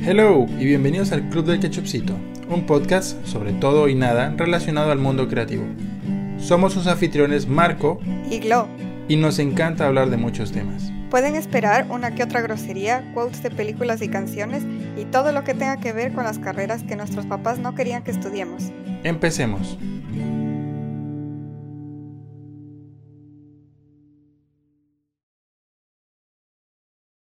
Hello y bienvenidos al Club del Ketchupcito, un podcast sobre todo y nada relacionado al mundo creativo. Somos sus anfitriones Marco y Glo. Y nos encanta hablar de muchos temas. Pueden esperar una que otra grosería, quotes de películas y canciones y todo lo que tenga que ver con las carreras que nuestros papás no querían que estudiemos. Empecemos.